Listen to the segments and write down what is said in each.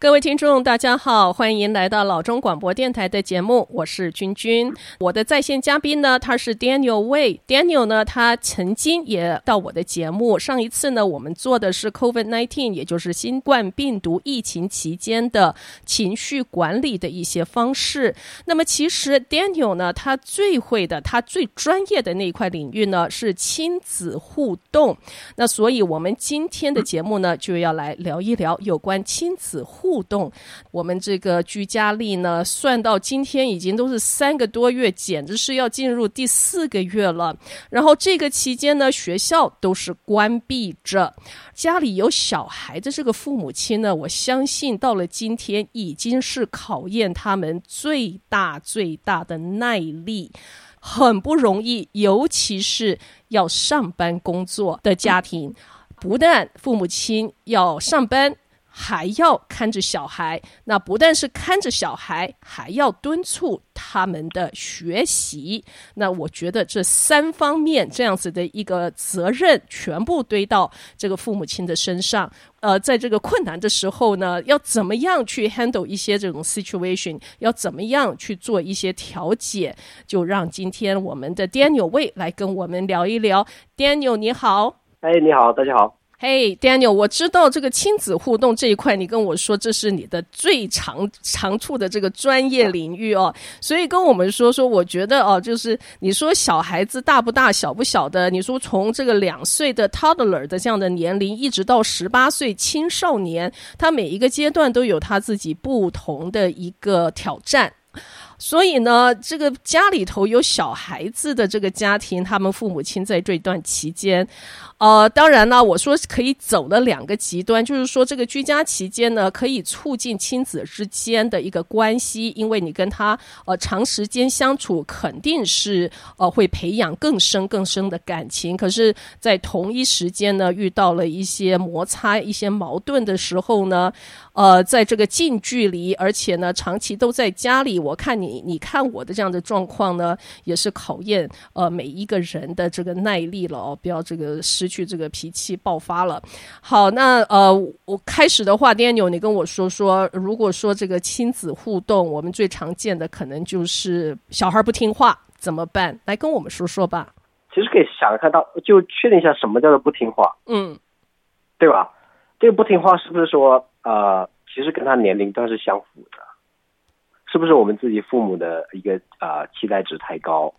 各位听众，大家好，欢迎来到老中广播电台的节目，我是君君。我的在线嘉宾呢，他是 Daniel Wei。Daniel 呢，他曾经也到我的节目。上一次呢，我们做的是 COVID-19，也就是新冠病毒疫情期间的情绪管理的一些方式。那么，其实 Daniel 呢，他最会的，他最专业的那一块领域呢，是亲子互动。那所以，我们今天的节目呢，就要来聊一聊有关亲子互。互动，我们这个居家力呢，算到今天已经都是三个多月，简直是要进入第四个月了。然后这个期间呢，学校都是关闭着，家里有小孩的这个父母亲呢，我相信到了今天已经是考验他们最大最大的耐力，很不容易，尤其是要上班工作的家庭，不但父母亲要上班。还要看着小孩，那不但是看着小孩，还要敦促他们的学习。那我觉得这三方面这样子的一个责任，全部堆到这个父母亲的身上。呃，在这个困难的时候呢，要怎么样去 handle 一些这种 situation，要怎么样去做一些调解，就让今天我们的 Daniel Wei 来跟我们聊一聊。Daniel 你好，哎，你好，大家好。嘿、，Daniel，我知道这个亲子互动这一块，你跟我说这是你的最长长处的这个专业领域哦，所以跟我们说说，我觉得哦，就是你说小孩子大不大小不小的，你说从这个两岁的 toddler 的这样的年龄，一直到十八岁青少年，他每一个阶段都有他自己不同的一个挑战。所以呢，这个家里头有小孩子的这个家庭，他们父母亲在这段期间，呃，当然呢，我说可以走了两个极端，就是说这个居家期间呢，可以促进亲子之间的一个关系，因为你跟他呃长时间相处，肯定是呃会培养更深更深的感情。可是，在同一时间呢，遇到了一些摩擦、一些矛盾的时候呢，呃，在这个近距离，而且呢，长期都在家里，我看你。你你看我的这样的状况呢，也是考验呃每一个人的这个耐力了哦，不要这个失去这个脾气爆发了。好，那呃我开始的话，Daniel，你跟我说说，如果说这个亲子互动，我们最常见的可能就是小孩不听话怎么办？来跟我们说说吧。其实可以想看到，就确定一下什么叫做不听话，嗯，对吧？这个不听话是不是说呃，其实跟他年龄段是相符的？是不是我们自己父母的一个啊、呃、期待值太高，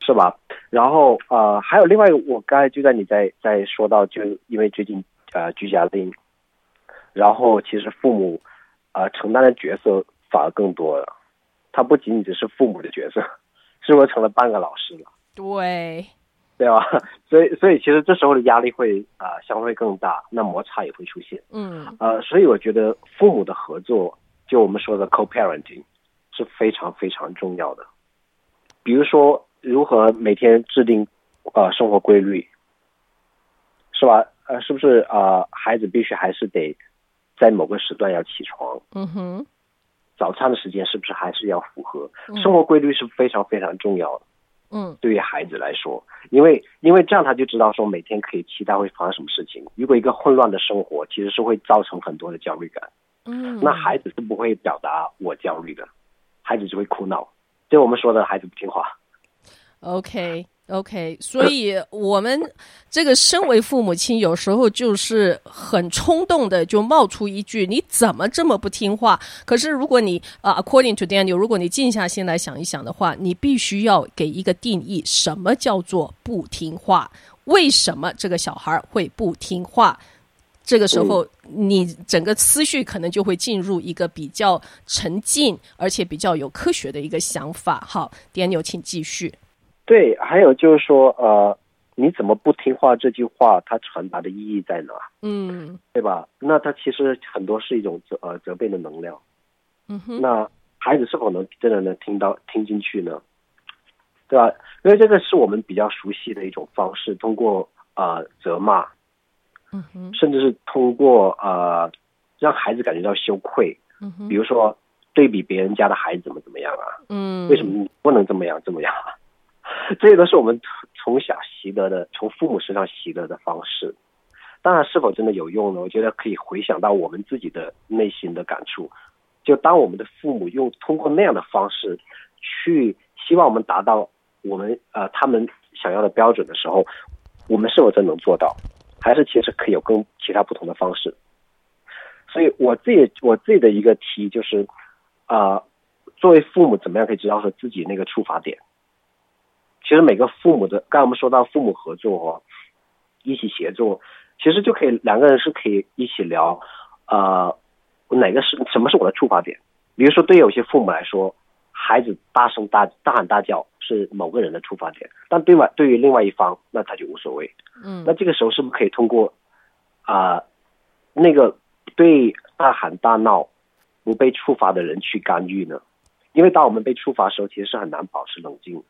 是吧？然后呃还有另外一个，我刚才就在你在在说到，就因为最近呃居家令，然后其实父母呃承担的角色反而更多了，他不仅仅只是父母的角色，是不是成了半个老师了？对，对吧？所以所以其实这时候的压力会啊、呃、相对更大，那摩擦也会出现。嗯，呃，所以我觉得父母的合作。就我们说的 co-parenting 是非常非常重要的，比如说如何每天制定呃生活规律，是吧？呃，是不是啊、呃？孩子必须还是得在某个时段要起床？嗯哼。早餐的时间是不是还是要符合？生活规律是非常非常重要的。嗯。对于孩子来说，因为因为这样他就知道说每天可以期待会发生什么事情。如果一个混乱的生活，其实是会造成很多的焦虑感。嗯，那孩子是不会表达我焦虑的，孩子只会哭闹，就我们说的孩子不听话。OK OK，所以我们这个身为父母亲，有时候就是很冲动的就冒出一句：“你怎么这么不听话？”可是如果你啊、uh,，According to Daniel，如果你静下心来想一想的话，你必须要给一个定义：什么叫做不听话？为什么这个小孩会不听话？这个时候，你整个思绪可能就会进入一个比较沉静，而且比较有科学的一个想法。好，Daniel，请继续。对，还有就是说，呃，你怎么不听话？这句话它传达的意义在哪？嗯，对吧？那它其实很多是一种责呃责备的能量。嗯哼。那孩子是否能真的能听到听进去呢？对吧？因为这个是我们比较熟悉的一种方式，通过呃责骂。嗯哼，甚至是通过呃，让孩子感觉到羞愧，嗯哼，比如说对比别人家的孩子怎么怎么样啊，嗯，为什么你不能这么样这么样啊？这些都是我们从小习得的，从父母身上习得的方式。当然，是否真的有用呢？我觉得可以回想到我们自己的内心的感触。就当我们的父母用通过那样的方式去希望我们达到我们呃他们想要的标准的时候，我们是否真能做到？还是其实可以有更其他不同的方式？所以我自己我自己的一个题就是，啊、呃，作为父母怎么样可以知道说自己那个出发点？其实每个父母的，刚才我们说到父母合作哦，一起协作，其实就可以两个人是可以一起聊，呃，哪个是什么是我的触发点？比如说对有些父母来说，孩子大声大大喊大叫是某个人的触发点，但对外对于另外一方，那他就无所谓。嗯，那这个时候是不是可以通过啊、呃、那个对大喊大闹不被触发的人去干预呢？因为当我们被触发的时候，其实是很难保持冷静。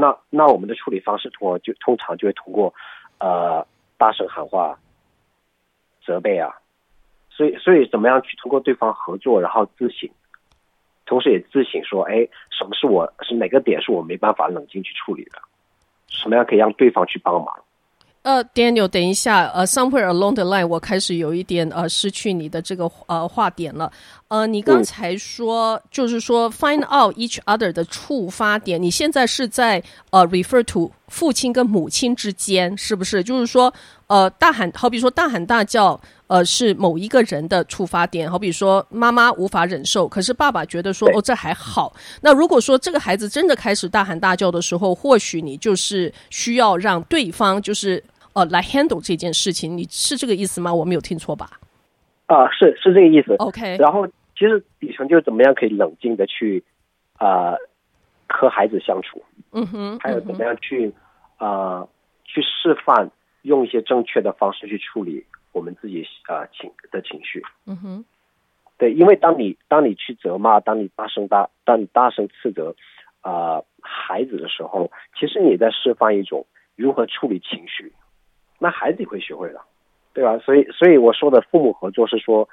那那我们的处理方式通过就通常就会通过，呃，大声喊话、责备啊，所以所以怎么样去通过对方合作，然后自省，同时也自省说，哎，什么是我是哪个点是我没办法冷静去处理的，什么样可以让对方去帮忙？呃，Daniel，等一下，呃，somewhere along the line，我开始有一点呃失去你的这个呃话点了。呃，你刚才说、嗯、就是说 find out each other 的触发点，你现在是在呃 refer to 父亲跟母亲之间，是不是？就是说呃大喊，好比说大喊大叫，呃是某一个人的触发点，好比说妈妈无法忍受，可是爸爸觉得说哦这还好。那如果说这个孩子真的开始大喊大叫的时候，或许你就是需要让对方就是。呃，来 handle 这件事情，你是这个意思吗？我没有听错吧？啊、呃，是是这个意思。OK，然后其实底层就是怎么样可以冷静的去啊、呃、和孩子相处，嗯哼，还有怎么样去啊、呃、去示范用一些正确的方式去处理我们自己啊、呃、情的情绪，嗯哼，对，因为当你当你去责骂，当你大声大当你大声斥责啊、呃、孩子的时候，其实你在示范一种如何处理情绪。那孩子也会学会了，对吧？所以，所以我说的父母合作是说，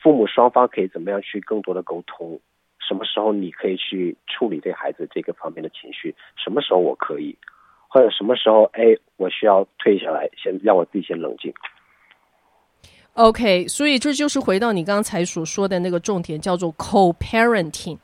父母双方可以怎么样去更多的沟通，什么时候你可以去处理对孩子这个方面的情绪，什么时候我可以，或者什么时候，哎，我需要退下来，先让我自己先冷静。OK，所以这就是回到你刚才所说的那个重点，叫做 co-parenting。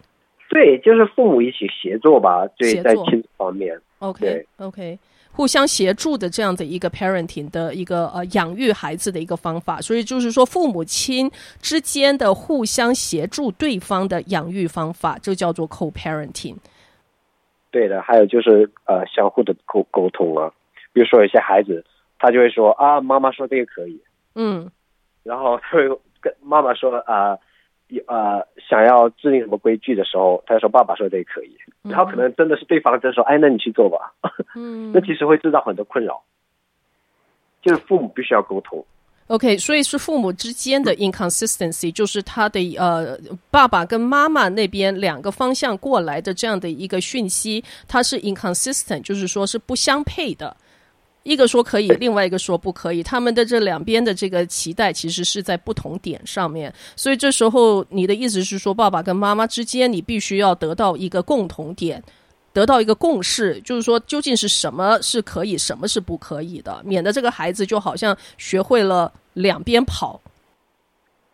对，就是父母一起协作吧，对，在亲子方面。OK，OK。互相协助的这样的一个 parenting 的一个呃养育孩子的一个方法，所以就是说父母亲之间的互相协助对方的养育方法，就叫做 co-parenting。对的，还有就是呃相互的沟沟通啊，比如说有些孩子他就会说啊，妈妈说这个可以，嗯，然后他会跟妈妈说啊。呃呃，想要制定什么规矩的时候，他就说爸爸说这可以，然后可能真的是对方就说，哎，那你去做吧。嗯，那其实会制造很多困扰，就是父母必须要沟通。OK，所以是父母之间的 inconsistency，就是他的呃爸爸跟妈妈那边两个方向过来的这样的一个讯息，它是 inconsistent，就是说是不相配的。一个说可以，另外一个说不可以。他们的这两边的这个期待其实是在不同点上面，所以这时候你的意思是说，爸爸跟妈妈之间，你必须要得到一个共同点，得到一个共识，就是说究竟是什么是可以，什么是不可以的，免得这个孩子就好像学会了两边跑。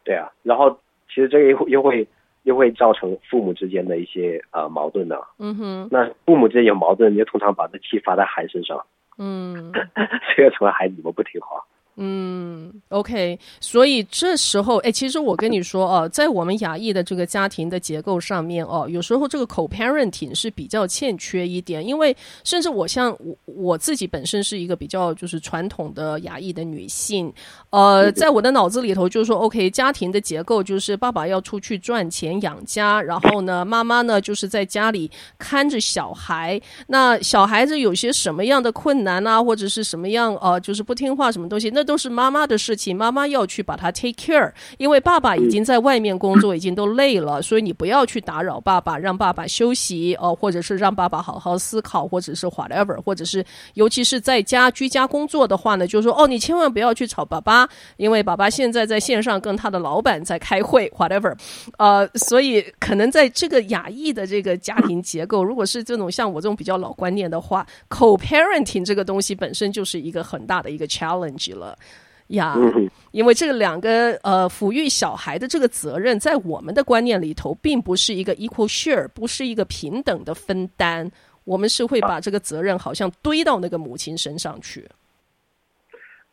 对啊，然后其实这个又又会又会造成父母之间的一些呃矛盾呢。嗯哼，那父母之间有矛盾，你就通常把这气发在孩子身上。嗯，这个成了孩子怎么不听话？嗯，OK，所以这时候，哎，其实我跟你说哦，在我们亚裔的这个家庭的结构上面哦，有时候这个 co-parenting 是比较欠缺一点，因为甚至我像我我自己本身是一个比较就是传统的亚裔的女性，呃，在我的脑子里头就是说，OK，家庭的结构就是爸爸要出去赚钱养家，然后呢，妈妈呢就是在家里看着小孩，那小孩子有些什么样的困难啊，或者是什么样呃，就是不听话什么东西，那都是妈妈的事情，妈妈要去把他 take care，因为爸爸已经在外面工作，已经都累了，所以你不要去打扰爸爸，让爸爸休息哦，或者是让爸爸好好思考，或者是 whatever，或者是尤其是在家居家工作的话呢，就是说哦，你千万不要去吵爸爸，因为爸爸现在在线上跟他的老板在开会，whatever，呃，所以可能在这个亚裔的这个家庭结构，如果是这种像我这种比较老观念的话，co-parenting 这个东西本身就是一个很大的一个 challenge 了。了呀。因为这两个呃抚育小孩的这个责任，在我们的观念里头，并不是一个 equal share，不是一个平等的分担。我们是会把这个责任好像堆到那个母亲身上去。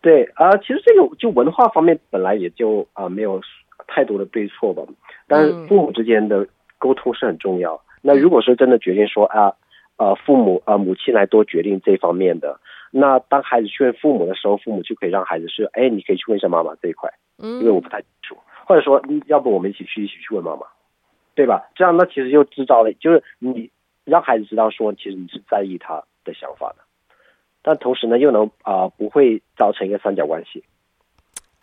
对啊、呃，其实这个就文化方面本来也就啊、呃、没有太多的对错吧，但是父母之间的沟通是很重要。嗯、那如果说真的决定说啊呃父母啊、呃、母亲来多决定这方面的，那当孩子去问父母的时候，父母就可以让孩子说，哎，你可以去问一下妈妈这一块，嗯，因为我不太清楚，或者说要不我们一起去一起去问妈妈，对吧？这样那其实就制造了就是你。让孩子知道说，其实你是在意他的想法的，但同时呢，又能啊、呃、不会造成一个三角关系。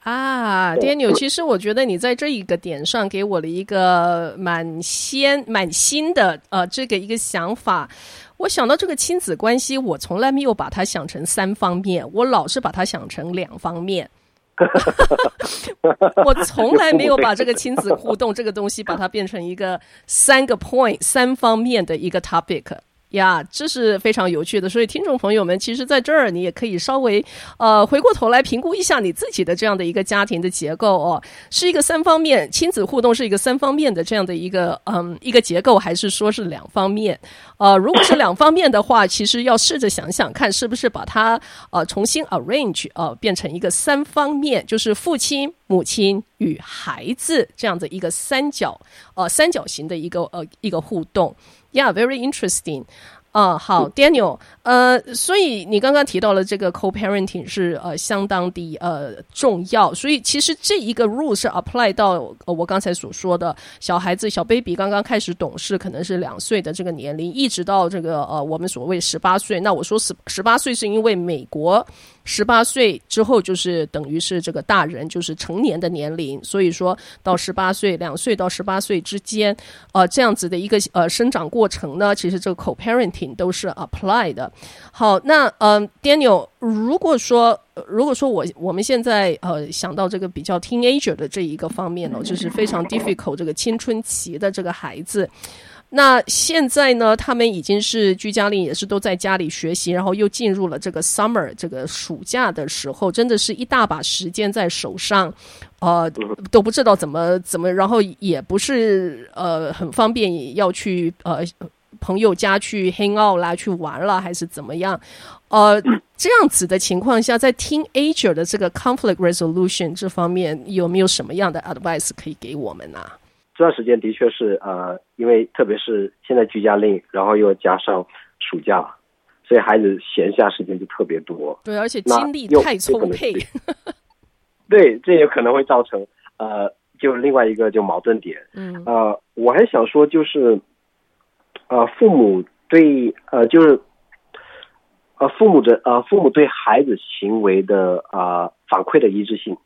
啊，Daniel，其实我觉得你在这一个点上给我了一个蛮鲜蛮新的呃这个一个想法。我想到这个亲子关系，我从来没有把它想成三方面，我老是把它想成两方面。我从来没有把这个亲子互动这个东西，把它变成一个三个 point 三方面的一个 topic。呀这是非常有趣的，所以听众朋友们，其实在这儿你也可以稍微呃回过头来评估一下你自己的这样的一个家庭的结构哦，是一个三方面亲子互动是一个三方面的这样的一个嗯一个结构，还是说是两方面？呃，如果是两方面的话，其实要试着想想看，是不是把它呃重新 arrange 呃变成一个三方面，就是父亲、母亲与孩子这样的一个三角呃三角形的一个呃一个互动。Yeah, very interesting. 啊，好，Daniel，呃，所以你刚刚提到了这个 co-parenting 是呃相当的呃重要，所以其实这一个 rule 是 apply 到呃我刚才所说的小孩子小 baby 刚刚开始懂事，可能是两岁的这个年龄，一直到这个呃我们所谓十八岁。那我说十十八岁是因为美国十八岁之后就是等于是这个大人就是成年的年龄，所以说到十八岁两岁到十八岁之间，呃这样子的一个呃生长过程呢，其实这个 co-parenting 都是 apply 的。好，那嗯、呃、Daniel，如果说如果说我我们现在呃想到这个比较 teenager 的这一个方面呢，就是非常 difficult 这个青春期的这个孩子，那现在呢，他们已经是居家令，也是都在家里学习，然后又进入了这个 summer 这个暑假的时候，真的是一大把时间在手上，呃，都不知道怎么怎么，然后也不是呃很方便要去呃。朋友家去 hang out 啦，去玩了，还是怎么样？呃，这样子的情况下，在 teenager 的这个 conflict resolution 这方面，有没有什么样的 advice 可以给我们呢？这段时间的确是呃，因为特别是现在居家令，然后又加上暑假，所以孩子闲暇时间就特别多。对，而且精力太充沛。对，这也可能会造成呃，就另外一个就矛盾点。嗯，呃，我还想说就是。呃，父母对呃，就是呃，父母的呃，父母对孩子行为的啊、呃、反馈的一致性，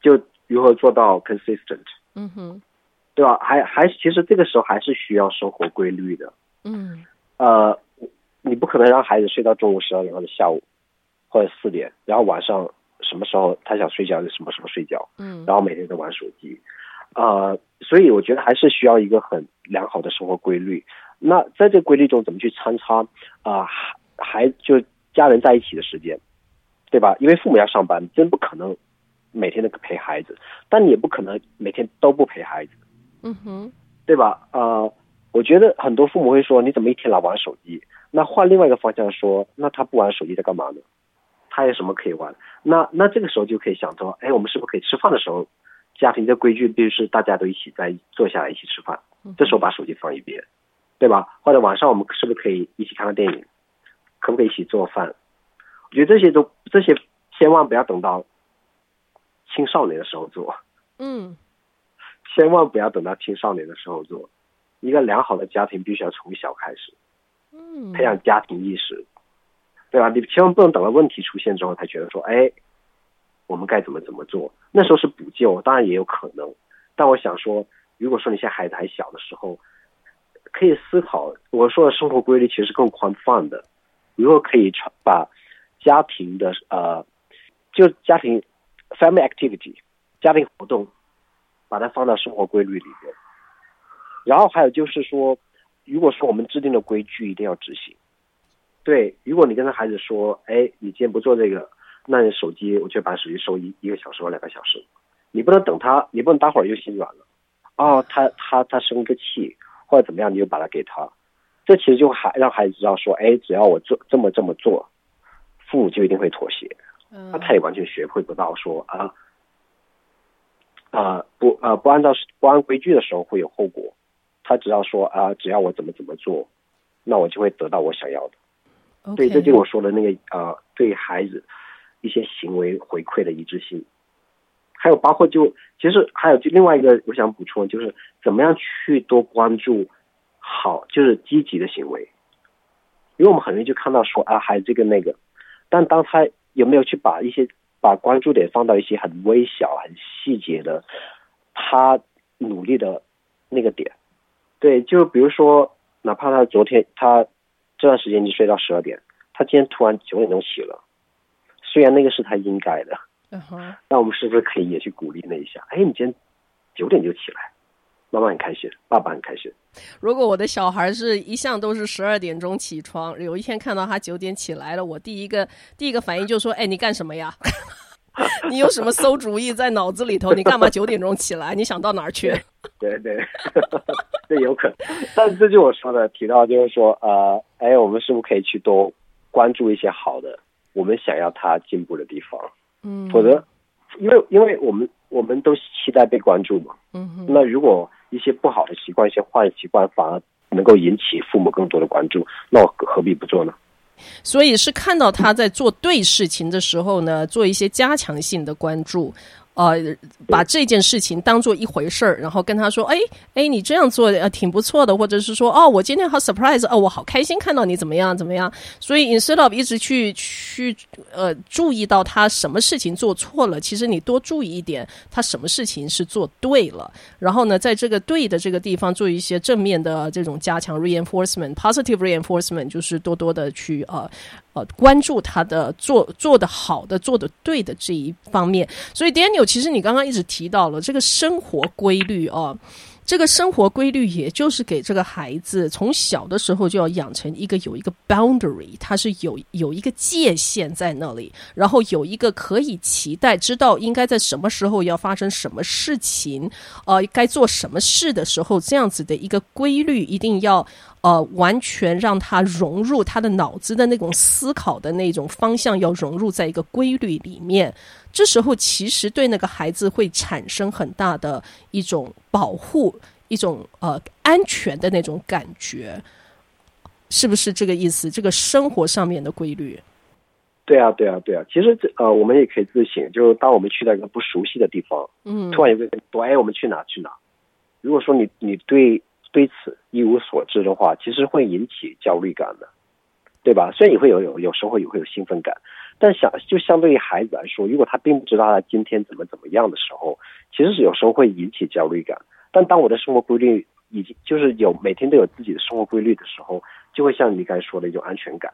就如何做到 consistent？嗯哼，对吧？还还其实这个时候还是需要生活规律的。嗯，呃，你不可能让孩子睡到中午十二点或者下午或者四点，然后晚上什么时候他想睡觉就什么时候睡觉。嗯，然后每天都玩手机。呃，所以我觉得还是需要一个很良好的生活规律。那在这个规律中，怎么去参差啊？还、呃、就家人在一起的时间，对吧？因为父母要上班，真不可能每天都陪孩子，但你也不可能每天都不陪孩子，嗯哼，对吧？呃，我觉得很多父母会说，你怎么一天老玩手机？那换另外一个方向说，那他不玩手机在干嘛呢？他有什么可以玩？那那这个时候就可以想说，哎，我们是不是可以吃饭的时候，家庭的规矩必须是大家都一起在坐下来一起吃饭，这时候把手机放一边。对吧？或者晚上我们是不是可以一起看看电影？可不可以一起做饭？我觉得这些都这些千万不要等到青少年的时候做。嗯，千万不要等到青少年的时候做。一个良好的家庭必须要从小开始，嗯，培养家庭意识，对吧？你千万不能等到问题出现之后才觉得说，哎，我们该怎么怎么做？那时候是补救，当然也有可能。但我想说，如果说你现在孩子还小的时候，可以思考，我说的生活规律其实是更宽泛的。如果可以把家庭的呃，就家庭 family activity 家庭活动，把它放到生活规律里面。然后还有就是说，如果说我们制定的规矩一定要执行。对，如果你跟他孩子说，哎，你今天不做这个，那你手机我就把手机收一一个小时或两个小时，你不能等他，你不能待会儿又心软了，哦，他他他生个气或者怎么样，你就把它给他，这其实就还让孩子知道说，哎，只要我做这么这么做，父母就一定会妥协，那他也完全学会不到说啊啊不啊不按照不按规矩的时候会有后果，他只要说啊只要我怎么怎么做，那我就会得到我想要的。对，这就是我说的那个呃，对孩子一些行为回馈的一致性，还有包括就其实还有就另外一个我想补充就是怎么样去多关注好就是积极的行为，因为我们很容易就看到说啊孩子这个那个，但当他有没有去把一些把关注点放到一些很微小很细节的他努力的那个点，对，就比如说哪怕他昨天他。这段时间就睡到十二点，他今天突然九点钟起了，虽然那个是他应该的，那我们是不是可以也去鼓励那一下？哎，你今天九点就起来，妈妈很开心，爸爸很开心。如果我的小孩是一向都是十二点钟起床，有一天看到他九点起来了，我第一个第一个反应就是说：“哎，你干什么呀？你有什么馊主意在脑子里头？你干嘛九点钟起来？你想到哪儿去？”对对，这有可能。但是这就我说的，提到就是说，呃，哎，我们是不是可以去多关注一些好的，我们想要他进步的地方？嗯，否则，因为因为我们我们都期待被关注嘛。嗯哼。那如果一些不好的习惯、一些坏习惯反而能够引起父母更多的关注，那我何必不做呢？所以是看到他在做对事情的时候呢，做一些加强性的关注。呃，把这件事情当做一回事儿，然后跟他说：“哎哎，你这样做呃挺不错的。”或者是说：“哦，我今天好 surprise，哦，我好开心看到你怎么样怎么样。”所以 instead of 一直去去呃注意到他什么事情做错了，其实你多注意一点，他什么事情是做对了。然后呢，在这个对的这个地方做一些正面的这种加强 reinforcement，positive reinforcement，就是多多的去呃。关注他的做做的好的做的对的这一方面，所以 Daniel，其实你刚刚一直提到了这个生活规律哦。这个生活规律，也就是给这个孩子从小的时候就要养成一个有一个 boundary，它是有有一个界限在那里，然后有一个可以期待，知道应该在什么时候要发生什么事情，呃，该做什么事的时候，这样子的一个规律，一定要呃完全让他融入他的脑子的那种思考的那种方向，要融入在一个规律里面。这时候其实对那个孩子会产生很大的一种保护，一种呃安全的那种感觉，是不是这个意思？这个生活上面的规律。对啊，对啊，对啊。其实这呃，我们也可以自省，就是当我们去到一个不熟悉的地方，嗯，突然有个人说：“哎，我们去哪去哪？”如果说你你对对此一无所知的话，其实会引起焦虑感的，对吧？虽然也会有有有时候也会有兴奋感。但想就相对于孩子来说，如果他并不知道他今天怎么怎么样的时候，其实是有时候会引起焦虑感。但当我的生活规律已经就是有每天都有自己的生活规律的时候，就会像你刚才说的一种安全感。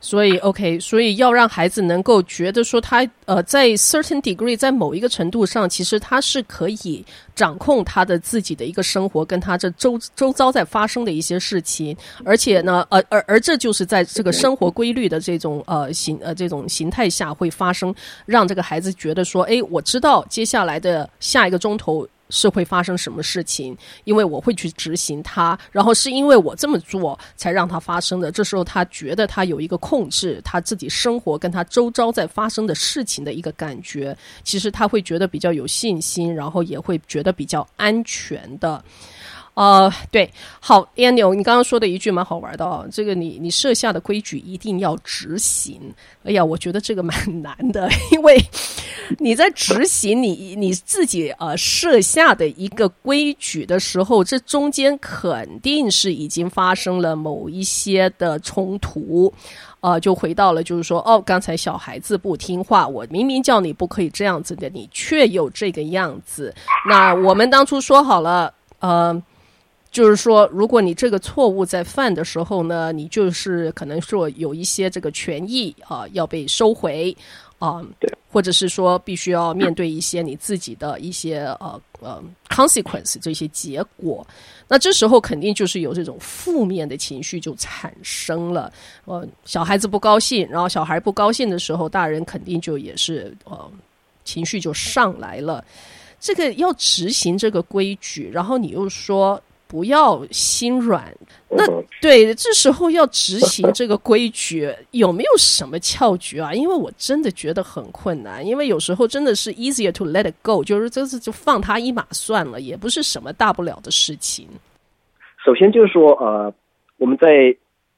所以，OK，所以要让孩子能够觉得说他呃，在 certain degree，在某一个程度上，其实他是可以掌控他的自己的一个生活，跟他这周周遭在发生的一些事情，而且呢，而而而这就是在这个生活规律的这种呃形呃这种形态下会发生，让这个孩子觉得说，哎，我知道接下来的下一个钟头。是会发生什么事情？因为我会去执行它，然后是因为我这么做才让它发生的。这时候他觉得他有一个控制他自己生活跟他周遭在发生的事情的一个感觉，其实他会觉得比较有信心，然后也会觉得比较安全的。呃，对，好，Daniel，你刚刚说的一句蛮好玩的哦，这个你你设下的规矩一定要执行。哎呀，我觉得这个蛮难的，因为你在执行你你自己呃设下的一个规矩的时候，这中间肯定是已经发生了某一些的冲突，呃，就回到了就是说，哦，刚才小孩子不听话，我明明叫你不可以这样子的，你却又这个样子。那我们当初说好了，呃。就是说，如果你这个错误在犯的时候呢，你就是可能说有一些这个权益啊、呃、要被收回啊，对、呃，或者是说必须要面对一些你自己的一些呃呃 consequence 这些结果，那这时候肯定就是有这种负面的情绪就产生了。呃，小孩子不高兴，然后小孩不高兴的时候，大人肯定就也是呃情绪就上来了。这个要执行这个规矩，然后你又说。不要心软，那对，这时候要执行这个规矩，有没有什么窍诀啊？因为我真的觉得很困难，因为有时候真的是 easier to let it go，就是这次就放他一马算了，也不是什么大不了的事情。首先就是说，呃，我们在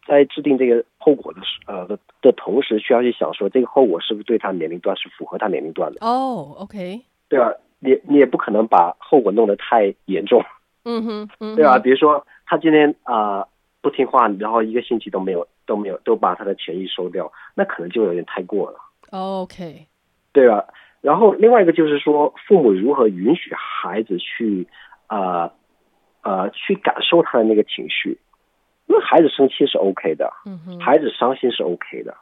在制定这个后果的时呃的的同时，需要去想说，这个后果是不是对他年龄段是符合他年龄段的？哦，OK，对吧？你你也不可能把后果弄得太严重。嗯哼，嗯哼，对吧？比如说他今天啊、呃、不听话，然后一个星期都没有都没有都把他的权益收掉，那可能就有点太过了。OK，对吧？然后另外一个就是说，父母如何允许孩子去啊呃，呃去感受他的那个情绪，因为孩子生气是 OK 的，嗯哼，孩子伤心是 OK 的，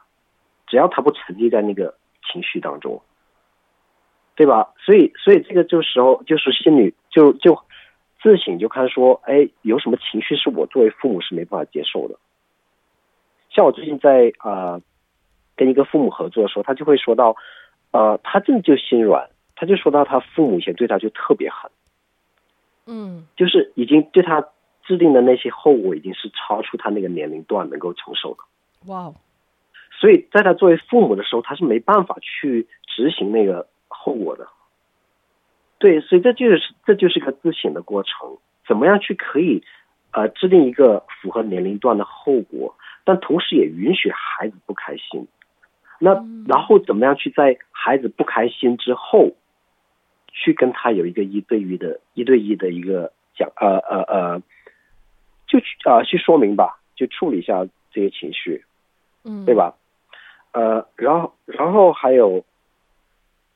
只要他不沉溺在那个情绪当中，对吧？所以所以这个就时候就是心里就就。自省就看说，哎，有什么情绪是我作为父母是没办法接受的。像我最近在啊、呃、跟一个父母合作的时候，他就会说到，呃，他真的就心软，他就说到他父母以前对他就特别狠，嗯，就是已经对他制定的那些后果已经是超出他那个年龄段能够承受的。哇，所以在他作为父母的时候，他是没办法去执行那个后果的。对，所以这就是这就是一个自省的过程，怎么样去可以，呃，制定一个符合年龄段的后果，但同时也允许孩子不开心。那然后怎么样去在孩子不开心之后，去跟他有一个一对一的、一对一的一个讲，呃呃呃，就去啊、呃、去说明吧，就处理一下这些情绪，嗯，对吧？呃，然后然后还有。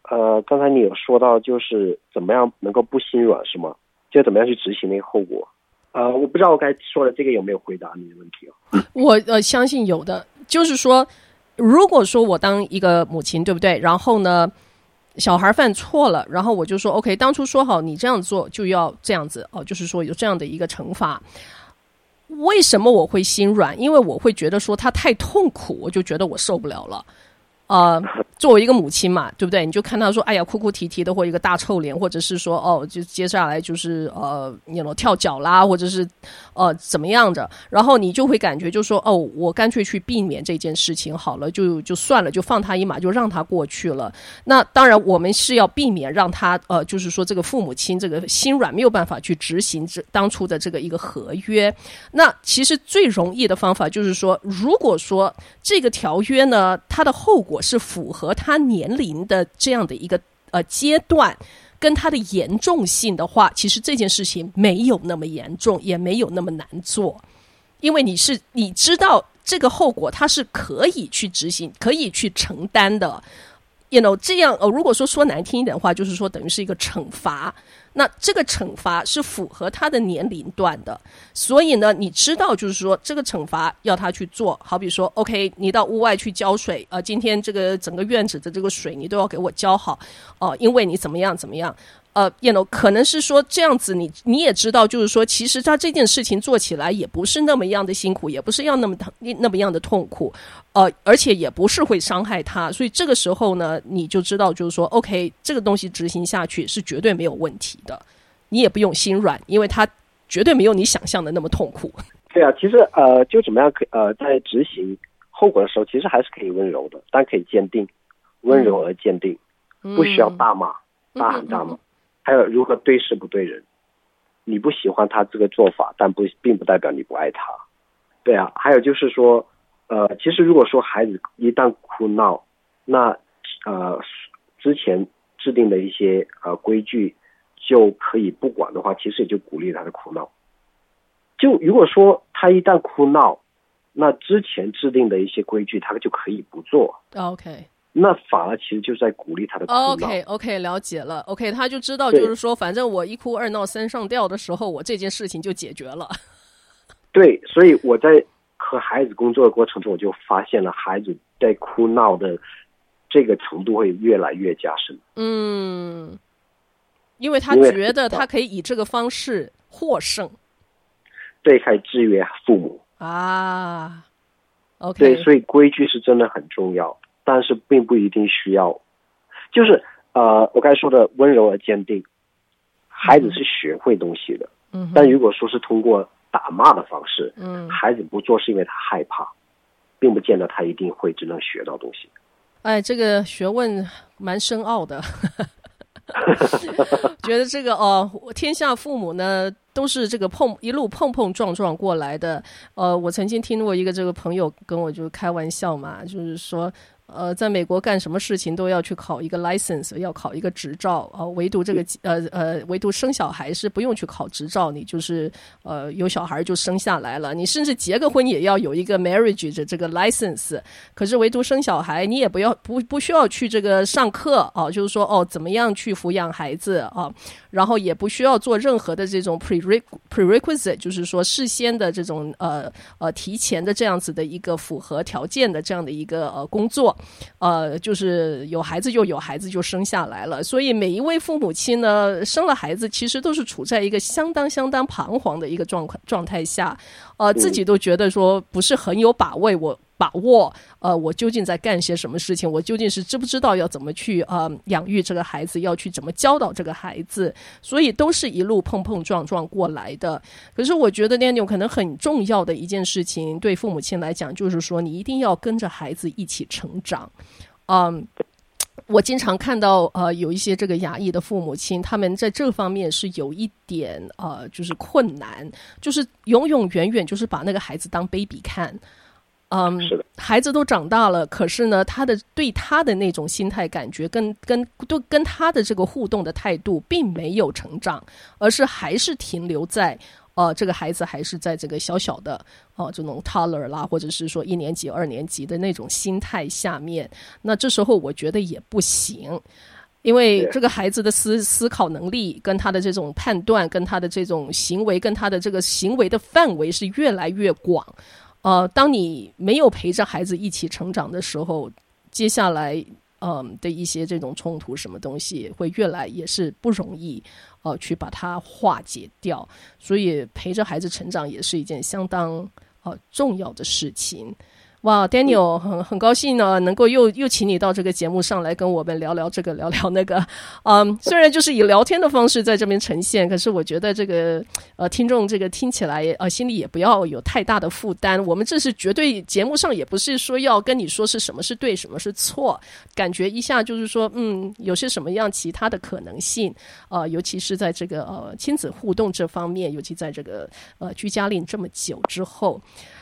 呃，刚才你有说到，就是怎么样能够不心软，是吗？就怎么样去执行那个后果？呃，我不知道我该说的这个有没有回答你的问题哦。我呃相信有的，就是说，如果说我当一个母亲，对不对？然后呢，小孩犯错了，然后我就说，OK，当初说好你这样做就要这样子哦，就是说有这样的一个惩罚。为什么我会心软？因为我会觉得说他太痛苦，我就觉得我受不了了。呃，作为一个母亲嘛，对不对？你就看他说，哎呀，哭哭啼啼的，或一个大臭脸，或者是说，哦，就接下来就是呃，你了跳脚啦，或者是呃怎么样的，然后你就会感觉就说，哦，我干脆去避免这件事情好了，就就算了，就放他一马，就让他过去了。那当然，我们是要避免让他呃，就是说这个父母亲这个心软，没有办法去执行这当初的这个一个合约。那其实最容易的方法就是说，如果说这个条约呢，它的后果。是符合和他年龄的这样的一个呃阶段，跟他的严重性的话，其实这件事情没有那么严重，也没有那么难做，因为你是你知道这个后果，他是可以去执行，可以去承担的。You know，这样呃，如果说说难听一点的话，就是说等于是一个惩罚。那这个惩罚是符合他的年龄段的，所以呢，你知道，就是说这个惩罚要他去做，好比说，OK，你到屋外去浇水，呃，今天这个整个院子的这个水你都要给我浇好，哦、呃，因为你怎么样怎么样。呃叶总可能是说这样子你，你也知道，就是说，其实他这件事情做起来也不是那么样的辛苦，也不是要那么疼，那么样的痛苦，呃，而且也不是会伤害他，所以这个时候呢，你就知道，就是说，OK，这个东西执行下去是绝对没有问题，你也不用心软，因为他绝对没有你想象的那么痛苦。对啊，其实呃，就怎么样可呃，在执行后果的时候，其实还是可以温柔的，但可以坚定，温柔而坚定，嗯、不需要大骂、嗯、大喊大骂。嗯嗯嗯还有如何对事不对人，你不喜欢他这个做法，但不并不代表你不爱他，对啊。还有就是说，呃，其实如果说孩子一旦哭闹，那呃之前制定的一些呃规矩就可以不管的话，其实也就鼓励他的哭闹。就如果说他一旦哭闹，那之前制定的一些规矩他就可以不做。OK。那反而其实就是在鼓励他的哭闹。OK OK，了解了。OK，他就知道，就是说，反正我一哭二闹三上吊的时候，我这件事情就解决了。对，所以我在和孩子工作的过程中，我就发现了孩子在哭闹的这个程度会越来越加深。嗯，因为他觉得他可以以这个方式获胜，对，可以制约父母啊。OK，对，所以规矩是真的很重要，但是并不一定需要。就是呃，我刚才说的温柔而坚定，孩子是学会东西的。嗯，但如果说是通过打骂的方式，嗯，孩子不做是因为他害怕，并不见得他一定会真正学到东西。哎，这个学问蛮深奥的。觉得这个哦，天下父母呢都是这个碰一路碰碰撞撞过来的。呃，我曾经听过一个这个朋友跟我就开玩笑嘛，就是说。呃，在美国干什么事情都要去考一个 license，要考一个执照啊，呃，唯独这个呃呃，唯独生小孩是不用去考执照，你就是呃有小孩就生下来了，你甚至结个婚也要有一个 marriage 的这个 license，可是唯独生小孩你也不要不不需要去这个上课啊，就是说哦怎么样去抚养孩子啊，然后也不需要做任何的这种 prerequisite，就是说事先的这种呃呃提前的这样子的一个符合条件的这样的一个呃工作。呃，就是有孩子就有孩子就生下来了，所以每一位父母亲呢，生了孩子其实都是处在一个相当相当彷徨的一个状况状态下，呃，自己都觉得说不是很有把握，我。把握，呃，我究竟在干些什么事情？我究竟是知不知道要怎么去呃养育这个孩子，要去怎么教导这个孩子？所以都是一路碰碰撞撞过来的。可是我觉得 Daniel 可能很重要的一件事情，对父母亲来讲，就是说你一定要跟着孩子一起成长。嗯，我经常看到呃有一些这个亚裔的父母亲，他们在这方面是有一点呃就是困难，就是永永远远就是把那个孩子当 baby 看。嗯，是的，孩子都长大了，可是呢，他的对他的那种心态感觉跟跟都跟他的这个互动的态度并没有成长，而是还是停留在呃，这个孩子还是在这个小小的哦、呃、这种 toddler 啦，或者是说一年级、二年级的那种心态下面。那这时候我觉得也不行，因为这个孩子的思思考能力跟他的这种判断，跟他的这种行为，跟他的这个行为的范围是越来越广。呃，当你没有陪着孩子一起成长的时候，接下来嗯、呃、的一些这种冲突，什么东西会越来也是不容易呃去把它化解掉。所以陪着孩子成长也是一件相当呃重要的事情。哇，Daniel，很很高兴呢，能够又又请你到这个节目上来跟我们聊聊这个聊聊那个。嗯，虽然就是以聊天的方式在这边呈现，可是我觉得这个呃听众这个听起来呃心里也不要有太大的负担。我们这是绝对节目上也不是说要跟你说是什么是对，什么是错，感觉一下就是说嗯有些什么样其他的可能性。呃，尤其是在这个呃亲子互动这方面，尤其在这个呃居家令这么久之后。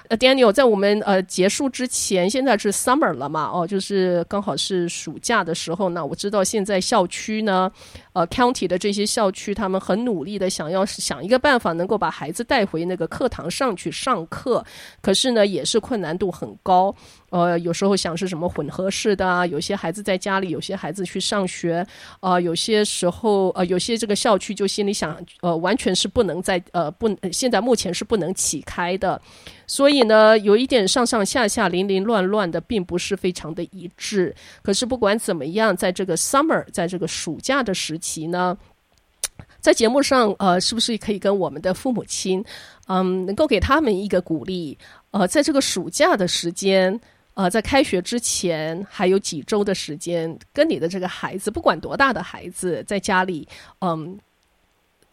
呃，Daniel，在我们呃结束之前，现在是 summer 了嘛？哦，就是刚好是暑假的时候呢。我知道现在校区呢，呃，county 的这些校区，他们很努力的想要想一个办法，能够把孩子带回那个课堂上去上课。可是呢，也是困难度很高。呃，有时候想是什么混合式的啊，有些孩子在家里，有些孩子去上学。呃，有些时候呃，有些这个校区就心里想，呃，完全是不能在呃不，现在目前是不能启开的。所以呢，有一点上上下下、零零乱乱的，并不是非常的一致。可是不管怎么样，在这个 summer，在这个暑假的时期呢，在节目上，呃，是不是可以跟我们的父母亲，嗯，能够给他们一个鼓励？呃，在这个暑假的时间，呃，在开学之前还有几周的时间，跟你的这个孩子，不管多大的孩子，在家里，嗯。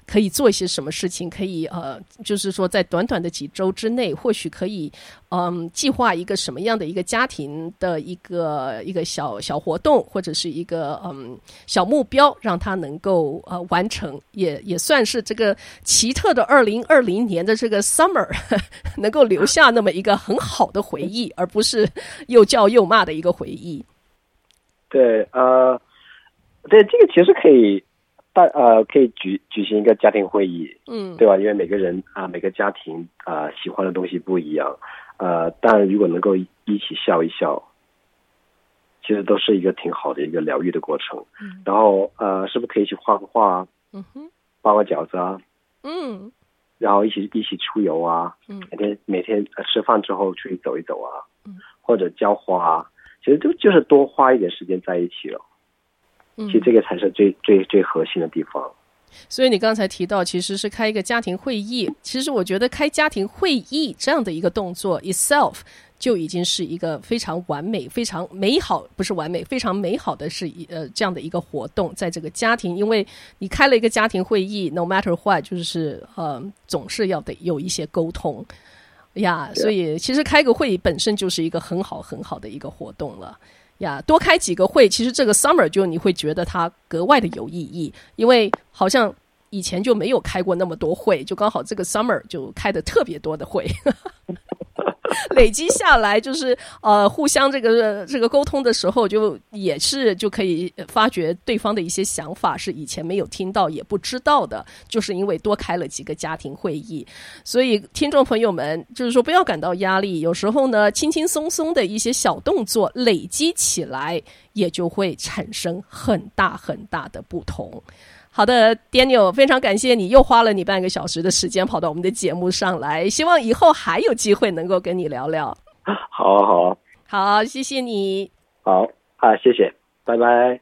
可以做一些什么事情？可以呃，就是说，在短短的几周之内，或许可以嗯，计划一个什么样的一个家庭的一个一个小小活动，或者是一个嗯小目标，让他能够呃完成，也也算是这个奇特的二零二零年的这个 summer 能够留下那么一个很好的回忆，而不是又叫又骂的一个回忆。对，呃，对，这个其实可以。大呃，可以举举行一个家庭会议，嗯，对吧？因为每个人啊、呃，每个家庭啊、呃，喜欢的东西不一样，呃，但如果能够一起笑一笑，其实都是一个挺好的一个疗愈的过程。嗯，然后呃，是不是可以一起画个画？嗯哼，包个饺子啊，嗯，然后一起一起出游啊，嗯，每天每天吃饭之后出去走一走啊，嗯，或者浇花啊。其实就就是多花一点时间在一起了。嗯，其实这个才是最最最核心的地方。所以你刚才提到，其实是开一个家庭会议。其实我觉得开家庭会议这样的一个动作 itself 就已经是一个非常完美、非常美好，不是完美，非常美好的是一呃这样的一个活动，在这个家庭，因为你开了一个家庭会议，no matter what，就是呃总是要得有一些沟通呀。所以其实开个会议本身就是一个很好很好的一个活动了。呀，多开几个会，其实这个 summer 就你会觉得它格外的有意义，因为好像以前就没有开过那么多会，就刚好这个 summer 就开的特别多的会。累积下来，就是呃，互相这个这个沟通的时候，就也是就可以发觉对方的一些想法是以前没有听到也不知道的，就是因为多开了几个家庭会议。所以听众朋友们，就是说不要感到压力，有时候呢，轻轻松松的一些小动作累积起来，也就会产生很大很大的不同。好的，Daniel，非常感谢你又花了你半个小时的时间跑到我们的节目上来，希望以后还有机会能够跟你聊聊。好啊，好啊，好，谢谢你。好啊，谢谢，拜拜。